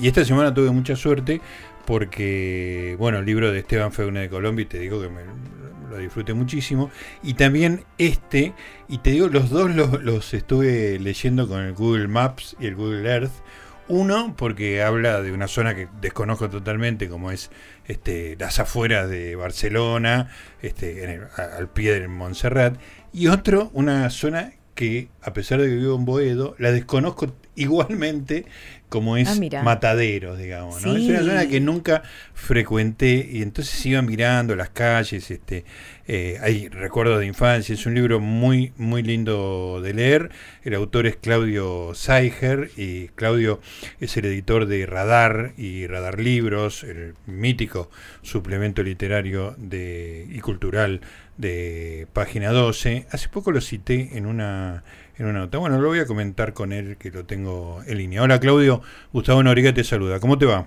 Y esta semana tuve mucha suerte porque, bueno, el libro de Esteban Feune de Colombia, y te digo que me lo disfruté muchísimo. Y también este, y te digo, los dos los, estuve leyendo con el Google Maps y el Google Earth. Uno, porque habla de una zona que desconozco totalmente, como es este, las afueras de Barcelona, este, en el- al pie del Montserrat. Y otro, una zona que, a pesar de que vivo en Boedo, la desconozco igualmente como es Ah. Mataderos, digamos. ¿no? Sí. Es una zona que nunca frecuenté y entonces iba mirando las calles, este, eh, hay recuerdos de infancia, es un libro muy, muy lindo de leer. El autor es Claudio Saiger y Claudio es el editor de Radar y Radar Libros, el mítico suplemento literario de, y cultural de Página 12. Hace poco lo cité en una, en una nota. Bueno, lo voy a comentar con él, que lo tengo en línea. Hola Claudio, Gustavo Noriga te saluda. ¿Cómo te va?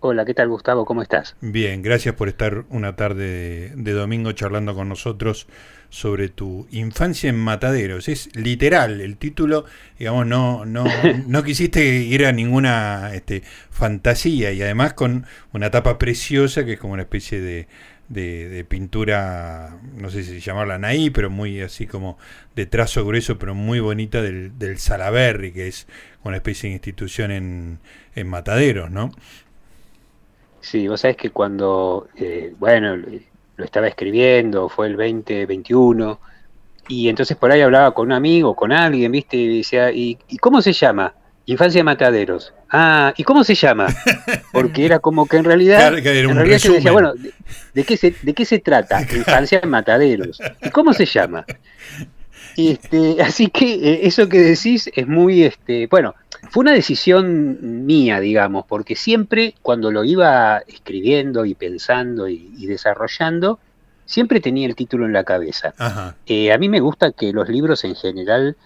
Hola, ¿qué tal Gustavo? ¿Cómo estás? Bien, gracias por estar una tarde de, de domingo charlando con nosotros sobre tu infancia en Mataderos. Es literal el título, digamos, no, no, no quisiste ir a ninguna este, fantasía y además con una tapa preciosa que es como una especie de, de, de pintura, no sé si llamarla naí, pero muy así como de trazo grueso, pero muy bonita del, del Salaberry, que es una especie de institución en, en Mataderos, ¿no? Sí, vos sabés que cuando, eh, bueno, lo estaba escribiendo, fue el 2021, y entonces por ahí hablaba con un amigo, con alguien, ¿viste? Y decía, ¿y, y cómo se llama? Infancia de Mataderos. Ah, ¿y cómo se llama? Porque era como que en realidad, Claro, que era en realidad se decía, bueno, ¿de, de qué se, ¿de qué se trata? Infancia de Mataderos. ¿Y cómo se llama? Este, así que eh, eso que decís es muy, este, bueno, fue una decisión mía, digamos, porque siempre cuando lo iba escribiendo y pensando y, y desarrollando, siempre tenía el título en la cabeza. Eh, a mí me gusta que los libros en general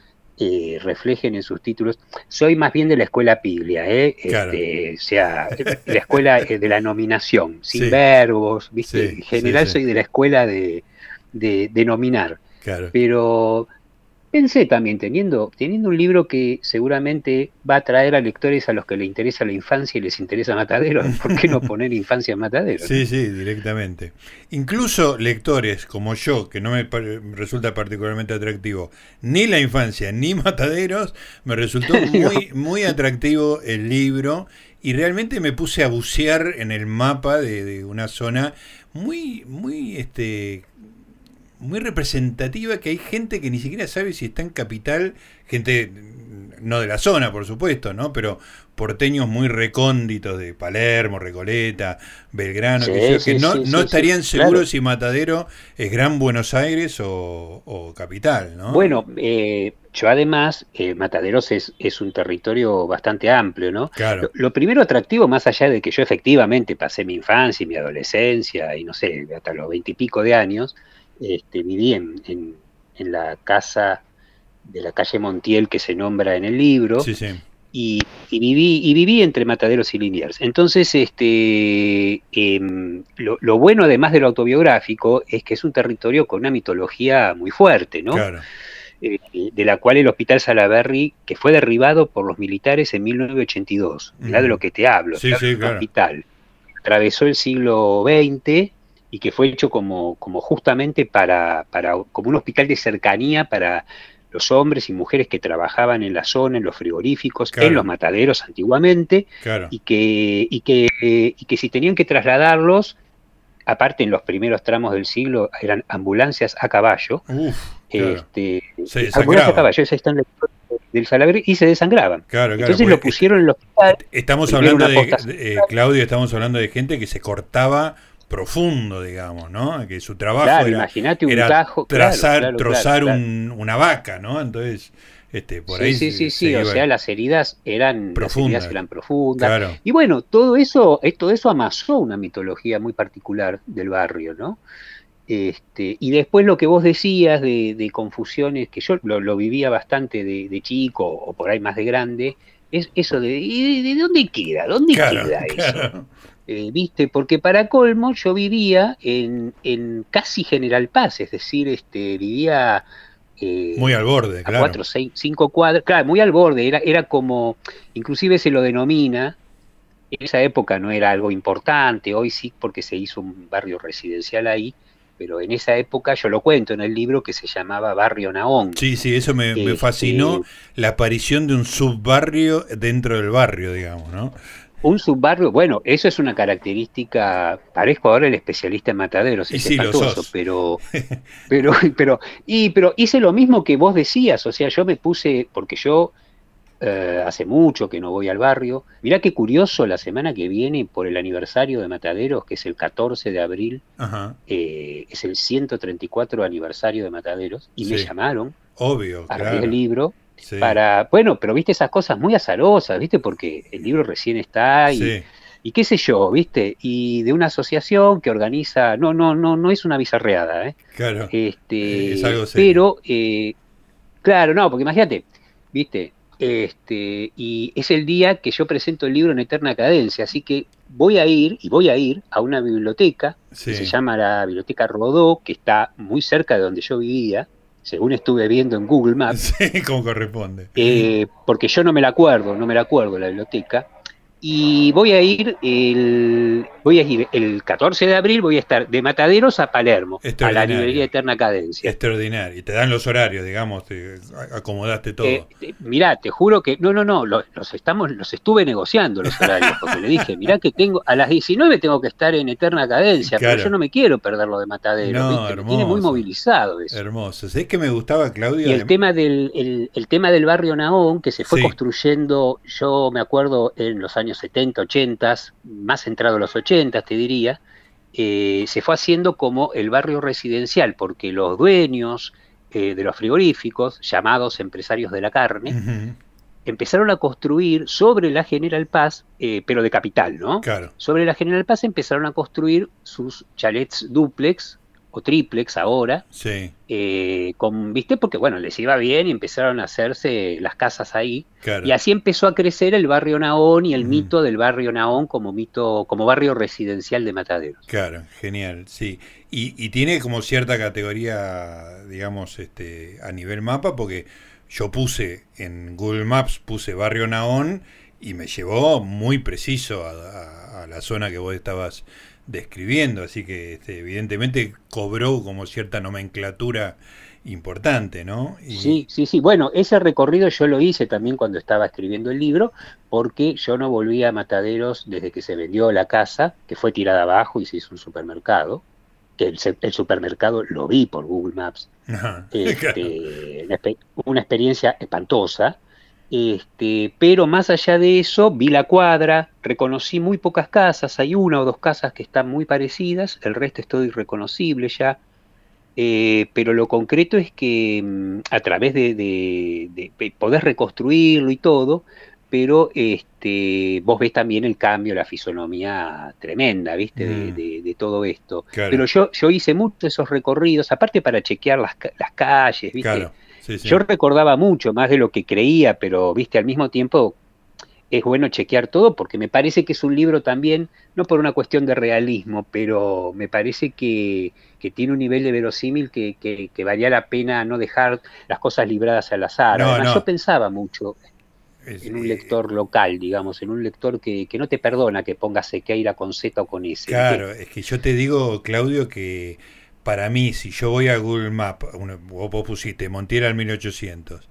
eh, reflejen en sus títulos. Soy más bien de la escuela Piglia, ¿eh? Claro. Este, o sea, la escuela eh, de la nominación, sin Sí. verbos, ¿viste? Sí, en general sí. soy de la escuela de, de, de nominar Claro. pero pensé también, teniendo, teniendo un libro que seguramente va a atraer a lectores a los que les interesa la infancia y les interesa Mataderos, ¿por qué no poner infancia en Mataderos? Sí, sí, directamente. Incluso lectores como yo, que no me resulta particularmente atractivo, ni la infancia ni Mataderos, me resultó muy, muy atractivo el libro y realmente me puse a bucear en el mapa de, de una zona muy, muy, este, muy representativa que hay gente que ni siquiera sabe si está en capital, gente no de la zona, por supuesto, ¿no? Pero porteños muy recónditos de Palermo, Recoleta, Belgrano, Sí, sí, que no, sí, no estarían seguros claro. si Matadero es Gran Buenos Aires o, o capital, ¿no? Bueno, eh, yo además, eh, Mataderos es, es un territorio bastante amplio, ¿no? claro, Lo, lo primero atractivo, más allá de que yo efectivamente pasé mi infancia y mi adolescencia y no sé, hasta los veintipico de años, este, viví en, en, en la casa de la calle Montiel que se nombra en el libro. sí, sí, y, y viví y viví entre Mataderos y Liniers. Entonces, este, em, lo, lo bueno además de lo autobiográfico es que es un territorio con una mitología muy fuerte, ¿no? claro, Eh, de la cual el Hospital Salaberry, que fue derribado por los militares en 1982, mirá de lo que te hablo, Sí, claro. hospital, atravesó el siglo XX y que fue hecho como, como justamente para, para, como un hospital de cercanía para los hombres y mujeres que trabajaban en la zona, en los frigoríficos, Claro. en los mataderos antiguamente, claro, y que, y que, eh, y que si tenían que trasladarlos, aparte en los primeros tramos del siglo eran ambulancias a caballo, Uf, claro, este, Se ambulancias a caballo, esa está en la historia del Salaberry, y se desangraban. claro, claro, Entonces lo pusieron en el hospital. Estamos hablando de, de- eh, Claudio, estamos hablando de gente que se cortaba profundo, digamos, ¿no? Que su trabajo Claro, era, un era tajo. trazar, claro, trozar un- una vaca, ¿no? Entonces, este, por sí, ahí sí, sí, se sí, o sea, las heridas eran, las Profundas. heridas eran profundas. claro, Y bueno, todo eso, eh, todo eso amasó una mitología muy particular del barrio, ¿no? Este, y después lo que vos decías de, de confusiones, que yo lo, lo vivía bastante de, de chico o por ahí más de grande, es eso de, ¿y de, de dónde queda? ¿Dónde claro, queda eso? claro. Eh, ¿Viste? Porque para colmo yo vivía en, en casi General Paz, es decir, este, vivía Eh, muy al borde, claro. cuatro, seis, cinco cuadras, claro, muy al borde, era, era como, inclusive se lo denomina, en esa época no era algo importante, hoy sí porque se hizo un barrio residencial ahí, pero en esa época yo lo cuento en el libro que se llamaba Barrio Naón. Sí, sí, eso me, me fascinó, la aparición de un subbarrio dentro del barrio, digamos, ¿no? Un subbarrio, bueno, eso es una característica, parezco ahora el especialista en mataderos, es espantoso, pero, pero, pero, y, pero hice lo mismo que vos decías, o sea, yo me puse, porque yo eh, hace mucho que no voy al barrio, mirá qué curioso, la semana que viene, por el aniversario de Mataderos, que es el 14 de abril, eh, es el 134 aniversario de Mataderos, y me llamaron Obvio, a claro. el libro para, bueno, pero viste esas cosas muy azarosas, viste, porque el libro recién está y, y qué sé yo, viste, y de una asociación que organiza, no, no, no, no es una bizarreada, ¿eh? Claro. Este, es algo pero, eh, claro, no, porque imagínate, viste, este, y es el día que yo presento el libro en eterna cadencia, así que voy a ir y voy a ir a una biblioteca que se llama la Biblioteca Rodó, que está muy cerca de donde yo vivía, según estuve viendo en Google Maps. Sí, como corresponde. Eh, porque yo no me la acuerdo, no me la acuerdo la biblioteca. Y voy a ir el, voy a ir el 14 de abril, voy a estar de Mataderos a Palermo, a la librería Eterna Cadencia. Extraordinario. Y te dan los horarios, digamos, te acomodaste todo. Eh, mirá, te juro que, no, no, no, los, estamos, los estuve negociando los horarios, porque le dije, mirá que tengo, a las 19 tengo que estar en Eterna Cadencia, pero yo no me quiero perder lo de Mataderos, no, me tiene muy movilizado eso. Hermoso. Es que me gustaba, Claudio. Y el tema del, el, tema del barrio Naón, que se fue construyendo, yo me acuerdo en los años 70, 80, más entrado a los 80, te diría, eh, se fue haciendo como el barrio residencial, porque los dueños eh, de los frigoríficos, llamados empresarios de la carne, empezaron a construir sobre la General Paz, eh, pero de capital, ¿no? Claro. Sobre la General Paz empezaron a construir sus chalets duplex o triplex ahora, sí. Eh, con, ¿viste? Porque bueno, les iba bien y empezaron a hacerse las casas ahí. Y así empezó a crecer el barrio Naón y el mito del barrio Naón como mito, como barrio residencial de Mataderos. Claro, genial, sí. Y, y tiene como cierta categoría, digamos, este, a nivel mapa, porque yo puse en Google Maps, puse barrio Naón y me llevó muy preciso a la zona que vos estabas describiendo, así que este, evidentemente cobró como cierta nomenclatura importante, ¿no? Sí, sí, sí. Bueno, ese recorrido yo lo hice también cuando estaba escribiendo el libro, porque yo no volví a Mataderos desde que se vendió la casa, que fue tirada abajo y se hizo un supermercado, que el, supermercado lo vi por Google Maps. Este, una experiencia espantosa este, pero más allá de eso, vi la cuadra, reconocí muy pocas casas, hay una o dos casas que están muy parecidas, el resto es todo irreconocible ya, eh, pero lo concreto es que mm, a través de, de, poder reconstruirlo y todo, pero este, vos ves también el cambio, la fisonomía tremenda, ¿viste? De, mm. todo esto. Pero yo, yo hice muchos esos recorridos, aparte para chequear las, las calles, ¿viste? Yo recordaba mucho, más de lo que creía, pero viste, al mismo tiempo es bueno chequear todo porque me parece que es un libro también, no por una cuestión de realismo, pero me parece que, tiene un nivel de verosímil que, que, valía la pena no dejar las cosas libradas al azar. Además, yo pensaba mucho en un lector local, digamos, en un lector que, que no te perdona que pongas Sequeira con Z o con S. Claro, es que yo te digo, Claudio, que para mí, si yo voy a Google Map, vos pusiste Montiel al 1800,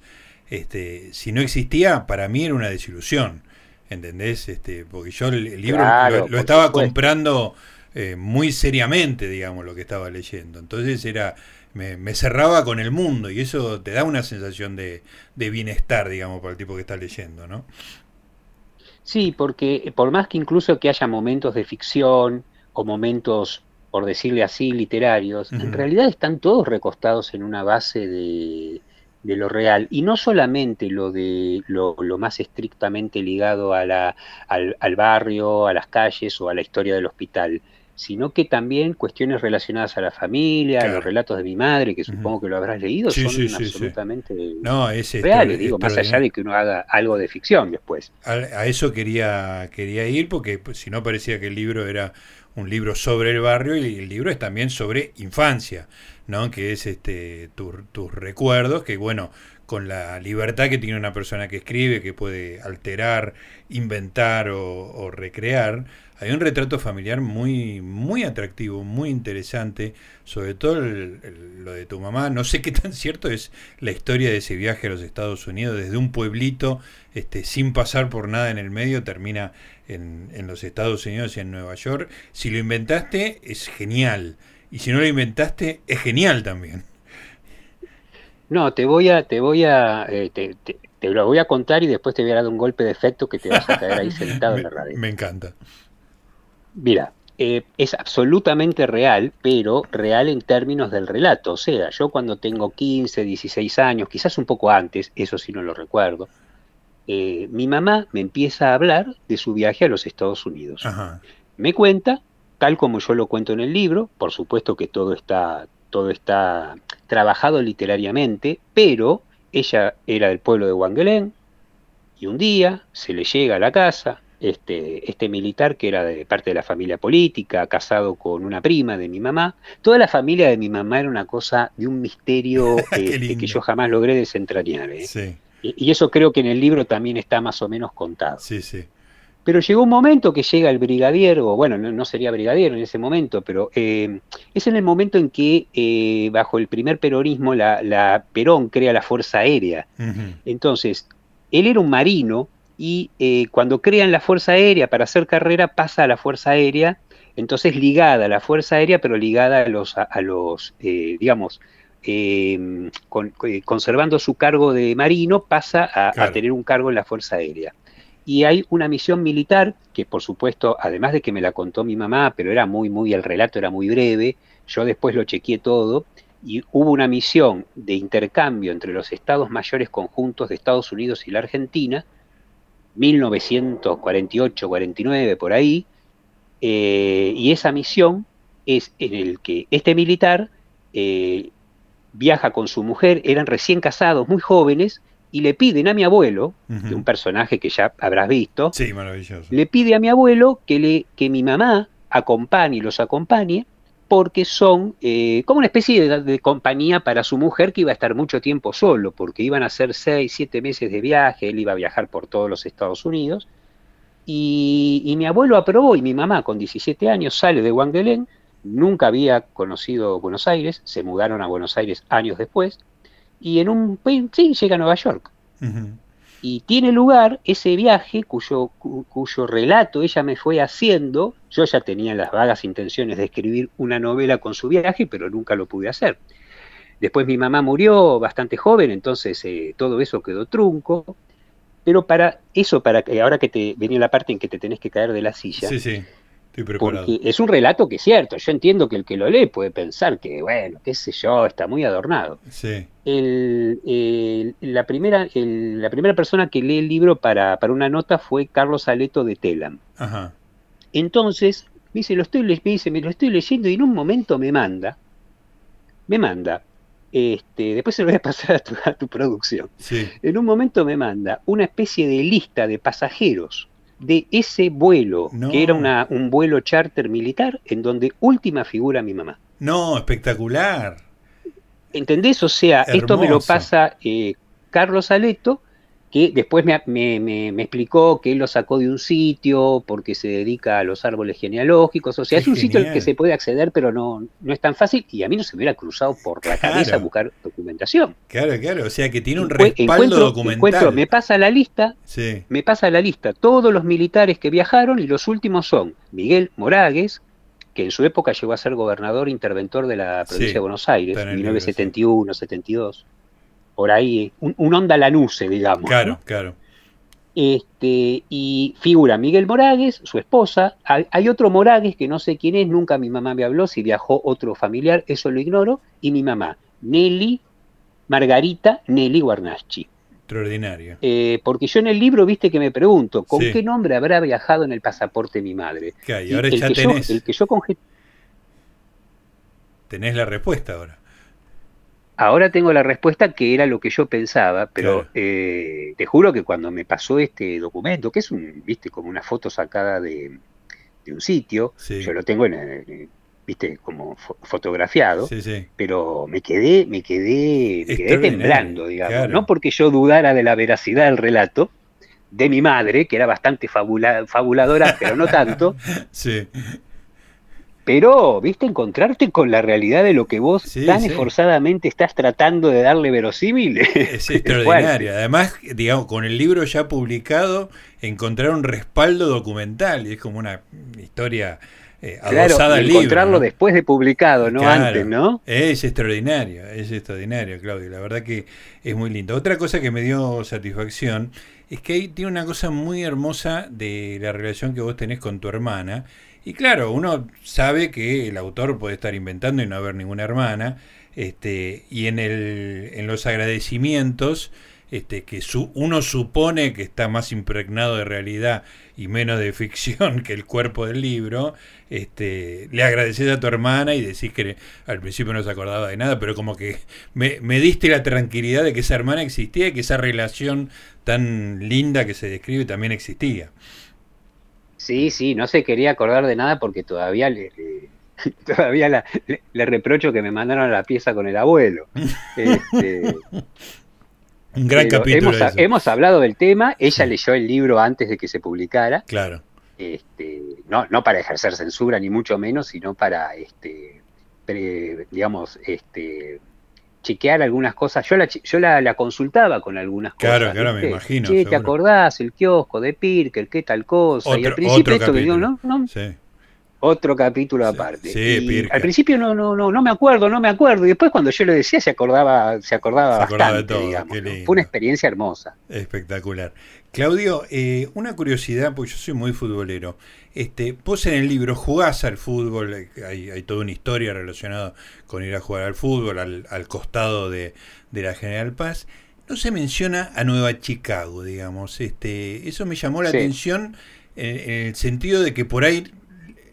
este, si no existía, para mí era una desilusión, ¿entendés? Este, porque yo el, libro lo, estaba comprando eh, muy seriamente, digamos, lo que estaba leyendo. Entonces era, me, cerraba con el mundo y eso te da una sensación de, de bienestar, digamos, para el tipo que está leyendo, ¿no? Sí, porque por más que incluso que haya momentos de ficción o momentos por decirle así, literarios, en realidad están todos recostados en una base de, lo real. Y no solamente lo de lo, más estrictamente ligado a la, al, barrio, a las calles o a la historia del hospital, sino que también cuestiones relacionadas a la familia, a los relatos de mi madre, que supongo que lo habrás leído, son absolutamente no, es reales, digo, más allá de que uno haga algo de ficción después. A, eso quería, quería ir, porque pues, si no parecía que el libro era un libro sobre el barrio y el libro es también sobre infancia. ¿no? Que es este tus recuerdos, que bueno, con la libertad que tiene una persona que escribe, que puede alterar, inventar o, recrear, hay un retrato familiar muy, muy atractivo, muy interesante, sobre todo lo de tu mamá. No sé qué tan cierto es la historia de ese viaje a los Estados Unidos, desde un pueblito, este, sin pasar por nada en el medio, termina en, en los Estados Unidos y en Nueva York. Si lo inventaste, es genial. Y si no lo inventaste, es genial también. No, te voy a, te voy a, eh, te, lo voy a contar y después te voy a dar un golpe de efecto que te vas a caer ahí sentado en la radio. Me encanta. Mira, eh, es absolutamente real, pero real en términos del relato. O sea, yo cuando tengo 15, 16 años, quizás un poco antes, eso sí no lo recuerdo, eh, mi mamá me empieza a hablar de su viaje a los Estados Unidos. Me cuenta, tal como yo lo cuento en el libro, por supuesto que todo está, todo está trabajado literariamente, pero ella era del pueblo de Wangelén y un día se le llega a la casa este, este militar que era de parte de la familia política, casado con una prima de mi mamá. Toda la familia de mi mamá era una cosa de un misterio este, que yo jamás logré desentrañar. ¿eh? Y, eso creo que en el libro también está más o menos contado. Sí, sí. Pero llegó un momento que llega el brigadier, o bueno, no, sería brigadier en ese momento, pero eh, es en el momento en que eh, bajo el primer peronismo la, Perón crea la Fuerza Aérea. Entonces, él era un marino y eh, cuando crean la Fuerza Aérea para hacer carrera pasa a la Fuerza Aérea, entonces ligada a la Fuerza Aérea, pero ligada a los, a, los digamos, conservando su cargo de marino, pasa a tener un cargo en la Fuerza Aérea. Y hay una misión militar que por supuesto, además de que me la contó mi mamá, pero era muy, muy, el relato era muy breve, yo después lo chequeé todo, y hubo una misión de intercambio entre los estados mayores conjuntos de Estados Unidos y la Argentina, 1948-49 por ahí, eh, y esa misión es en el que este militar eh, viaja con su mujer, eran recién casados, muy jóvenes, y le piden a mi abuelo, de un personaje que ya habrás visto, le pide a mi abuelo que, le, que mi mamá acompañe y los acompañe porque son eh, como una especie de, compañía para su mujer que iba a estar mucho tiempo solo, porque iban a ser seis, siete meses de viaje, él iba a viajar por todos los Estados Unidos, y, mi abuelo aprobó y mi mamá con 17 años sale de Wangelén, nunca había conocido Buenos Aires, se mudaron a Buenos Aires años después, y en un sí llega a Nueva York. Y tiene lugar ese viaje cuyo, cuyo relato ella me fue haciendo. Yo ya tenía las vagas intenciones de escribir una novela con su viaje, pero nunca lo pude hacer. Después mi mamá murió bastante joven, entonces eh, todo eso quedó trunco. Pero para eso, para que ahora que te venía la parte en que te tenés que caer de la silla, sí, sí. Porque es un relato que es cierto, yo entiendo que el que lo lee puede pensar que, bueno, qué sé yo, está muy adornado. Sí. la, primera, la primera persona que lee el libro para, para, una nota fue Carlos Aleto de Telam. Ajá. Entonces, me dice, lo estoy, me dice, me lo estoy leyendo y en un momento me manda, me manda, este, después se lo voy a pasar a tu, a tu producción. Sí. En un momento me manda una especie de lista de pasajeros de ese vuelo, que era una, un vuelo charter militar, en donde última figura mi mamá. No, espectacular. ¿Entendés? O sea, esto me lo pasa eh, Carlos Aleto, que después me, me, me, explicó que él lo sacó de un sitio porque se dedica a los árboles genealógicos, o sea, es un sitio al que se puede acceder, pero no, no es tan fácil. Y a mí no se me hubiera cruzado por la cabeza buscar documentación. Claro, claro, o sea que tiene un respaldo documental. me pasa la lista, me pasa la lista, todos los militares que viajaron y los últimos son Miguel Moragues, que en su época llegó a ser gobernador interventor de la provincia de Buenos Aires, en 1971, 72 por ahí, un, onda lanuse, digamos. Claro, claro. Este, y figura Miguel Moragues, su esposa. Hay, otro Moragues que no sé quién es, nunca mi mamá me habló, si viajó otro familiar, eso lo ignoro. Y mi mamá, Nelly, Margarita Nelly Guarnaschi. Extraordinario. Eh, porque yo en el libro, viste que me pregunto, ¿con qué nombre habrá viajado en el pasaporte mi madre? y ahora ya tenés. el que yo Tenés la respuesta ahora. Ahora tengo la respuesta que era lo que yo pensaba, pero eh, te juro que cuando me pasó este documento, que es un, viste, como una foto sacada de, un sitio, yo lo tengo en, viste, como fotografiado, pero me quedé, me quedé, me quedé temblando, digamos, no porque yo dudara de la veracidad del relato de mi madre, que era bastante fabuladora, pero no tanto. Pero, viste, encontrarte con la realidad de lo que vos tan esforzadamente estás tratando de darle verosímil. Es extraordinario. Además, digamos, con el libro ya publicado, encontrar un respaldo documental, y es como una historia eh, claro, encontrarlo después de publicado, no antes, ¿no? Es extraordinario, es extraordinario, Claudio. La verdad que es muy lindo. Otra cosa que me dio satisfacción es que ahí tiene una cosa muy hermosa de la relación que vos tenés con tu hermana. Y claro, uno sabe que el autor puede estar inventando y no haber ninguna hermana. Este, y en, el, en los agradecimientos este, que su, uno supone que está más impregnado de realidad y menos de ficción que el cuerpo del libro, este, le agradeces a tu hermana y decís que al principio no se acordaba de nada, pero como que me, me diste la tranquilidad de que esa hermana existía y que esa relación tan linda que se describe también existía. Sí, sí, no se quería acordar de nada porque todavía le, todavía le, reprocho que me mandaron a la pieza con el abuelo. Este, un gran capítulo. Hemos, hablado del tema, ella leyó el libro antes de que se publicara. Claro. Este, no, no para ejercer censura, ni mucho menos, sino para, este, digamos, este, chequear algunas cosas. Yo la, yo la, consultaba con algunas cosas. Claro, claro, me imagino. ¿Te acordás? El kiosco de Pirker, qué tal cosa. y al principio esto que digo, ¿no? ¿no? Sí otro capítulo aparte. Sí, al principio no, no, no, no me acuerdo, no me acuerdo. Y después cuando yo lo decía se acordaba, se acordaba, bastante, Fue una experiencia hermosa. Espectacular. Claudio, eh, una curiosidad, porque yo soy muy futbolero. Este, vos en el libro jugás al fútbol, eh, hay, hay toda una historia relacionada con ir a jugar al fútbol, al, costado de, de la General Paz. No se menciona a Nueva Chicago, digamos. Este, eso me llamó la atención en, el sentido de que por ahí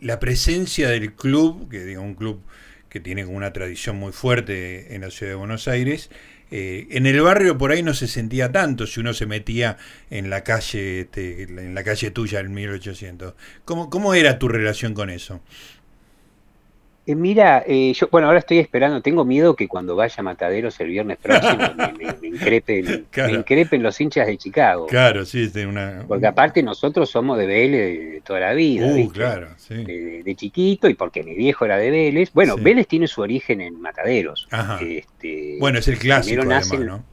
la presencia del club, que digo, un club que tiene una tradición muy fuerte en la ciudad de Buenos Aires, eh, en el barrio por ahí no se sentía tanto si uno se metía en la calle, este, en la calle tuya en 1800. ¿Cómo, ¿Cómo era tu relación con eso? Eh, mira, eh, yo, bueno, ahora estoy esperando, tengo miedo que cuando vaya a Mataderos el viernes próximo me, increpen, los hinchas de Chicago. Claro, sí, de una... Porque aparte nosotros somos de Vélez de toda la vida, uh, claro, sí. de, chiquito y porque mi viejo era de Vélez. Bueno, Vélez tiene su origen en Mataderos. Este, bueno, es el clásico además, ¿no?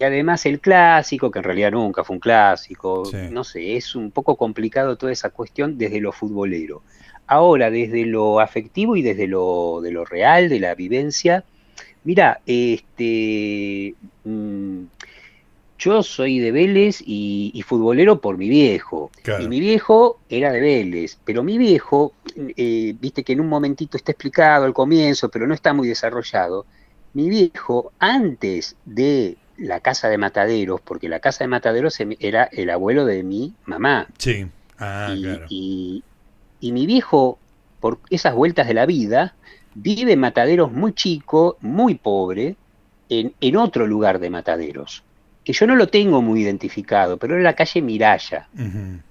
Y además el clásico, que en realidad nunca fue un clásico, no sé, es un poco complicado toda esa cuestión desde lo futbolero. Ahora, desde lo afectivo y desde lo, de lo real, de la vivencia, mira, este, mm, yo soy de Vélez y, futbolero por mi viejo. Y mi viejo era de Vélez, pero mi viejo, eh, viste que en un momentito está explicado al comienzo, pero no está muy desarrollado. Mi viejo, antes de la casa de Mataderos, porque la casa de Mataderos era el abuelo de mi mamá. Sí. Ah, claro. y, y mi viejo, por esas vueltas de la vida, vive en Mataderos muy chico, muy pobre, en, en otro lugar de Mataderos, que yo no lo tengo muy identificado, pero en la calle Miraya.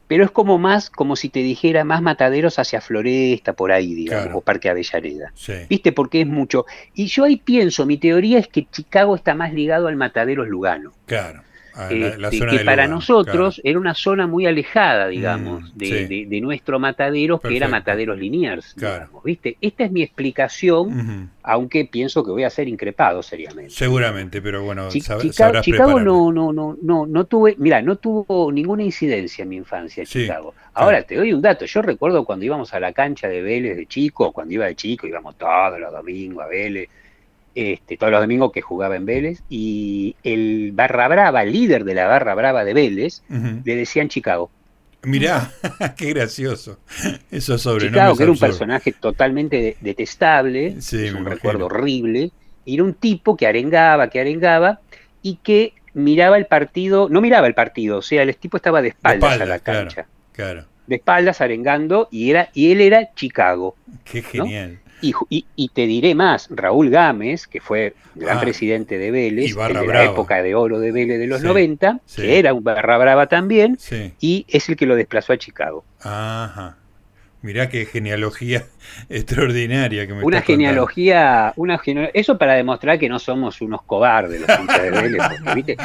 Pero es como más, como si te dijera, más Mataderos hacia Floresta, por ahí, digamos, o Parque Avellaneda. ¿Viste? Porque es mucho. Y yo ahí pienso, mi teoría es que Chicago está más ligado al Mataderos Lugano. Claro. Este, que para nosotros era una zona muy alejada, digamos, mm, de, nuestro Mataderos, que era Mataderos Liniers, ¿viste? Esta es mi explicación, aunque pienso que voy a ser increpado seriamente. Seguramente, pero bueno, Chicago, no, no, no, no, no tuve, mira, no tuvo ninguna incidencia en mi infancia Chicago. Ahora te doy un dato, yo recuerdo cuando íbamos a la cancha de Vélez de chico, cuando iba de chico, íbamos todos los domingos a Vélez este, todos los domingos que jugaba en Vélez, y el Barra Brava, el líder de la Barra Brava de Vélez, le decían Chicago. Mirá, qué gracioso. Eso sobre Chicago, que era un personaje totalmente detestable, un recuerdo horrible, y era un tipo que arengaba, que arengaba, y que miraba el partido, no miraba el partido, o sea, el tipo estaba de espaldas, a la cancha. Claro, De espaldas arengando, y, era, y él era Chicago. Qué genial. Y, te diré más, Raúl Gámez, que fue gran ah, presidente de Vélez, de la época de oro de Vélez de los 90, que era un barra brava también, y es el que lo desplazó a Chicago. Ajá. Mirá qué genealogía extraordinaria que me Una genealogía, una eso para demostrar que no somos unos cobardes los hinchas de Vélez, porque, ¿viste?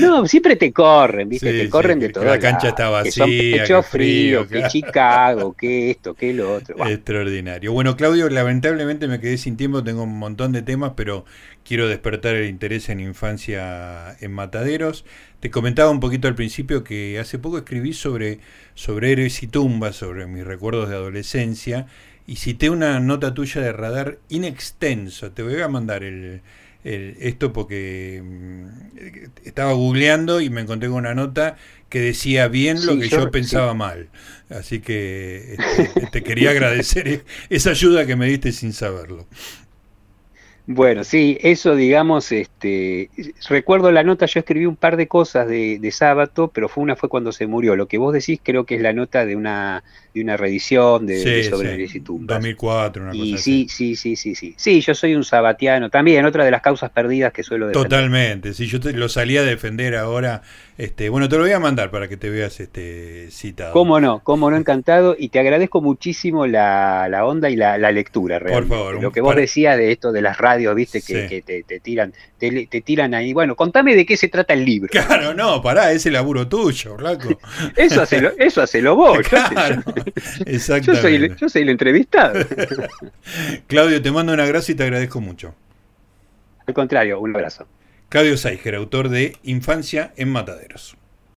No, siempre te corren, ¿viste? te corren de todo. La cancha está vacía. Que pecho frío, que Chicago, que esto, que lo otro. Extraordinario. Bueno, Claudio, lamentablemente me quedé sin tiempo, tengo un montón de temas, pero quiero despertar el interés en infancia en mataderos. Te comentaba un poquito al principio que hace poco escribí sobre, sobre héroes y tumbas, sobre mis recuerdos de adolescencia, y cité una nota tuya de radar inextenso. Te voy a mandar el, esto porque mm, estaba googleando y me encontré con una nota que decía bien lo que yo, pensaba mal. Así que este, te quería agradecer esa ayuda que me diste sin saberlo. Bueno, sí, eso digamos, este, recuerdo la nota, yo escribí un par de cosas de, de sábado, pero fue una fue cuando se murió. Lo que vos decís creo que es la nota de una de una reedición de, sobre sí. 2004, una y sí, sí, sí, sí, sí. Sí, yo soy un sabatiano también, otra de las causas perdidas que suelo defender. Totalmente, sí, yo te, lo salía a defender ahora. Este, bueno, te lo voy a mandar para que te veas este citado. Cómo no, cómo no, encantado. Y te agradezco muchísimo la, la onda y la, lectura, realmente. Por favor. Lo que vos decías de esto de las radios, viste, que, te, tiran te, te, tiran ahí. Bueno, contame de qué se trata el libro. Claro, no, pará, ese laburo tuyo, Blanco. eso hacelo, eso hacelo vos. Claro. Yo soy, yo soy el entrevistado. Claudio, te mando un abrazo y te agradezco mucho. Al contrario, un abrazo. Claudio Saiger, autor de Infancia en Mataderos.